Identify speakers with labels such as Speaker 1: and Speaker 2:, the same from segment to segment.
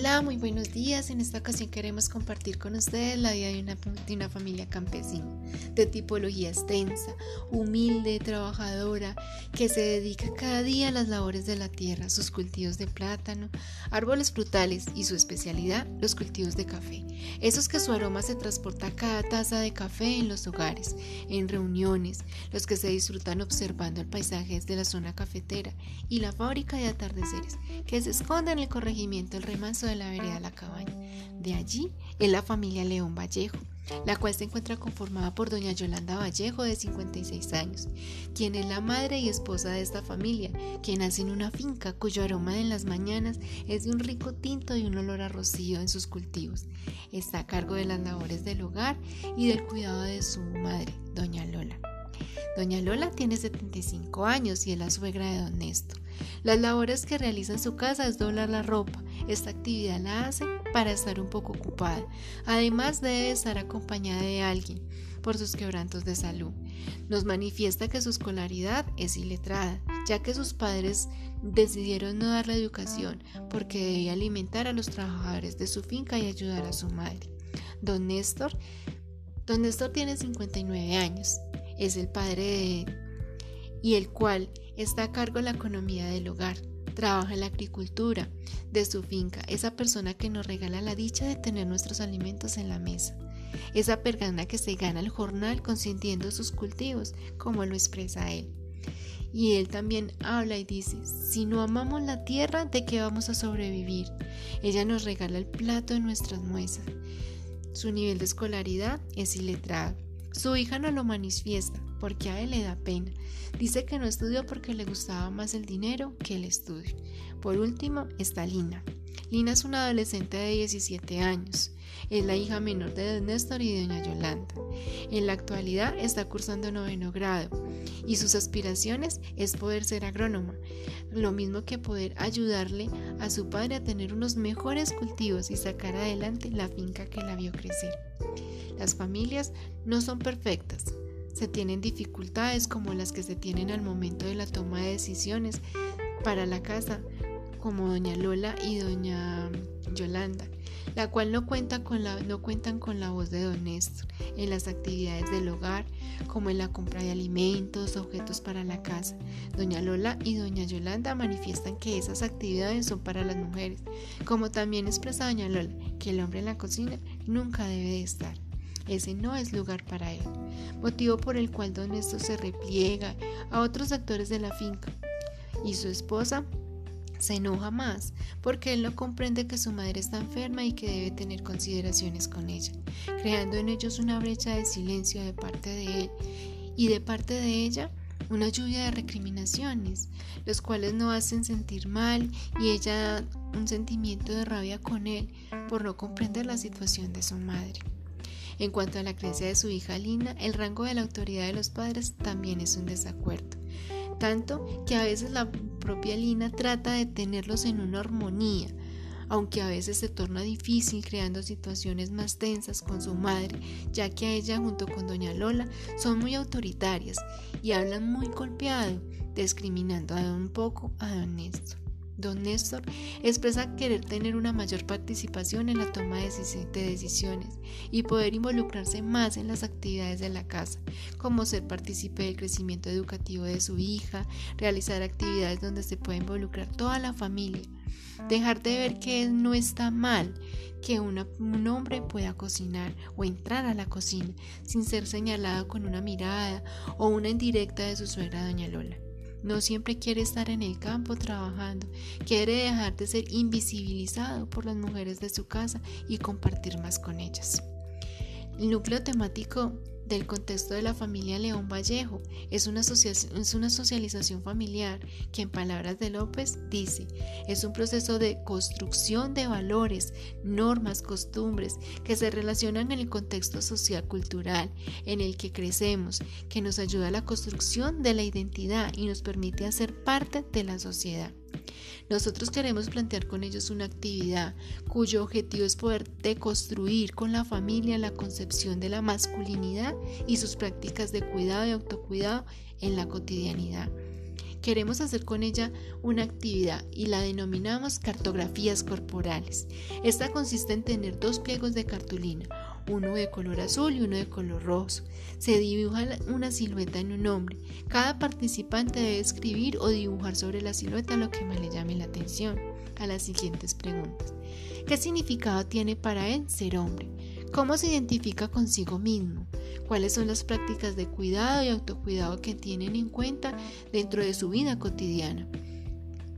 Speaker 1: Hola, muy buenos días. En esta ocasión queremos compartir con ustedes la vida de una, de una, familia campesina, de tipología extensa, humilde, trabajadora, que se dedica cada día a las labores de la tierra, sus cultivos de plátano, árboles frutales y su especialidad, los cultivos de café. Esos que su aroma se transporta a cada taza de café en los hogares, en reuniones, los que se disfrutan observando el paisaje desde la zona cafetera y la fábrica de atardeceres, que se esconde en el corregimiento del remanso de la vereda La Cabaña. De allí es la familia León Vallejo, la cual se encuentra conformada por doña Yolanda Vallejo de 56 años, quien es la madre y esposa de esta familia, quien nace en una finca cuyo aroma en las mañanas es de un rico tinto y un olor a rocío en sus cultivos. Está a cargo de las labores del hogar y del cuidado de su madre, doña Lola. Doña Lola tiene 75 años y es la suegra de don Néstor. Las labores que realiza en su casa es doblar la ropa. Esta actividad la hace para estar un poco ocupada. Además debe estar acompañada de alguien por sus quebrantos de salud. Nos manifiesta que su escolaridad es iletrada, ya que sus padres decidieron no darle educación porque debía alimentar a los trabajadores de su finca y ayudar a su madre. Don Néstor, Don Néstor tiene 59 años es el padre de y el cual está a cargo de la economía del hogar. Trabaja en la agricultura de su finca, esa persona que nos regala la dicha de tener nuestros alimentos en la mesa. Esa persona que se gana el jornal consintiendo sus cultivos, como lo expresa él. Y él también habla y dice, si no amamos la tierra, ¿de qué vamos a sobrevivir? Ella nos regala el plato de nuestras muestras. Su nivel de escolaridad es iletrado. Su hija no lo manifiesta porque a él le da pena. Dice que no estudió porque le gustaba más el dinero que el estudio. Por último está Lina. Lina es una adolescente de 17 años. Es la hija menor de Don Néstor y Doña Yolanda. En la actualidad está cursando noveno grado y sus aspiraciones es poder ser agrónoma, lo mismo que poder ayudarle a su padre a tener unos mejores cultivos y sacar adelante la finca que la vio crecer. Las familias no son perfectas. Se tienen dificultades como las que se tienen al momento de la toma de decisiones para la casa, como doña Lola y doña Yolanda, la cual no, cuenta con la, no cuentan con la voz de don Néstor en las actividades del hogar, como en la compra de alimentos, objetos para la casa. Doña Lola y doña Yolanda manifiestan que esas actividades son para las mujeres, como también expresa doña Lola que el hombre en la cocina nunca debe de estar. Ese no es lugar para él, motivo por el cual don Néstor se repliega a otros actores de la finca y su esposa se enoja más porque él no comprende que su madre está enferma y que debe tener consideraciones con ella, creando en ellos una brecha de silencio de parte de él y de parte de ella una lluvia de recriminaciones, los cuales no hacen sentir mal y ella un sentimiento de rabia con él por no comprender la situación de su madre. En cuanto a la creencia de su hija Lina, el rango de la autoridad de los padres también es un desacuerdo. Tanto que a veces la propia Lina trata de tenerlos en una armonía, aunque a veces se torna difícil creando situaciones más tensas con su madre, ya que a ella junto con doña Lola son muy autoritarias y hablan muy golpeado, discriminando a un poco a don. Don Néstor expresa querer tener una mayor participación en la toma de decisiones y poder involucrarse más en las actividades de la casa, como ser partícipe del crecimiento educativo de su hija, realizar actividades donde se pueda involucrar toda la familia, dejar de ver que no está mal que un hombre pueda cocinar o entrar a la cocina sin ser señalado con una mirada o una indirecta de su suegra doña Lola. No siempre quiere estar en el campo trabajando, quiere dejar de ser invisibilizado por las mujeres de su casa y compartir más con ellas. El núcleo temático del contexto de la familia León Vallejo es una, socialización familiar que en palabras de López dice, es un proceso de construcción de valores, normas, costumbres que se relacionan en el contexto social cultural en el que crecemos, que nos ayuda a la construcción de la identidad y nos permite hacer parte de la sociedad. Nosotros queremos plantear con ellos una actividad cuyo objetivo es poder deconstruir con la familia la concepción de la masculinidad y sus prácticas de cuidado y autocuidado en la cotidianidad queremos hacer con ella una actividad y la denominamos cartografías corporales. Esta consiste en tener dos pliegos de cartulina, uno de color azul y uno de color rojo. Se dibuja una silueta en un hombre. Cada participante debe escribir o dibujar sobre la silueta lo que más le llame la atención. A las siguientes preguntas. ¿Qué significado tiene para él ser hombre? ¿Cómo se identifica consigo mismo? ¿Cuáles son las prácticas de cuidado y autocuidado que tienen en cuenta dentro de su vida cotidiana?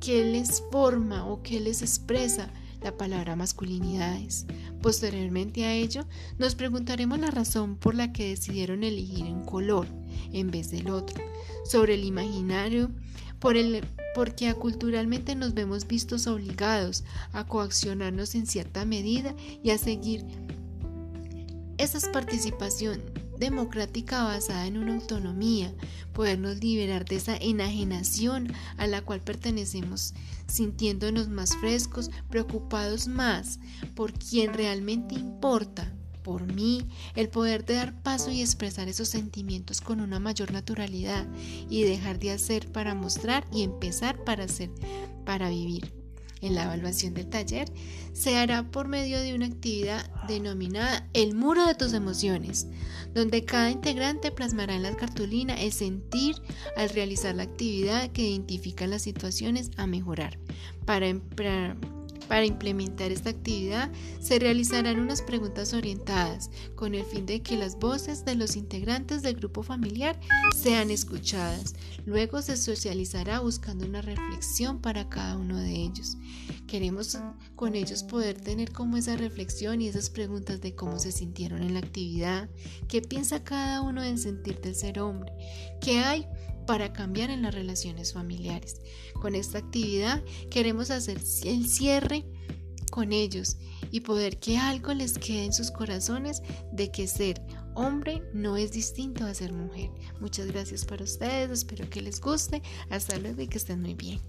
Speaker 1: ¿Qué les forma o qué les expresa la palabra masculinidades? Posteriormente a ello, nos preguntaremos la razón por la que decidieron elegir un color en vez del otro, sobre el imaginario, por el, porque culturalmente nos vemos vistos obligados a coaccionarnos en cierta medida y a seguir esa participación democrática basada en una autonomía, podernos liberar de esa enajenación a la cual pertenecemos, sintiéndonos más frescos, preocupados más por quien realmente importa, por mí, el poder de dar paso y expresar esos sentimientos con una mayor naturalidad y dejar de hacer para mostrar y empezar para hacer, para vivir en la evaluación del taller se hará por medio de una actividad denominada el muro de tus emociones, donde cada integrante plasmará en la cartulina el sentir al realizar la actividad que identifica las situaciones a mejorar. Para, implementar esta actividad se realizarán unas preguntas orientadas con el fin de que las voces de los integrantes del grupo familiar sean escuchadas. Luego se socializará buscando una reflexión para cada uno de ellos. Queremos con ellos poder tener como esa reflexión y esas preguntas de cómo se sintieron en la actividad, qué piensa cada uno en sentir del ser hombre, qué hay para cambiar en las relaciones familiares. Con esta actividad queremos hacer el cierre con ellos y poder que algo les quede en sus corazones de que ser hombre no es distinto a ser mujer. Muchas gracias para ustedes, espero que les guste, hasta luego y que estén muy bien.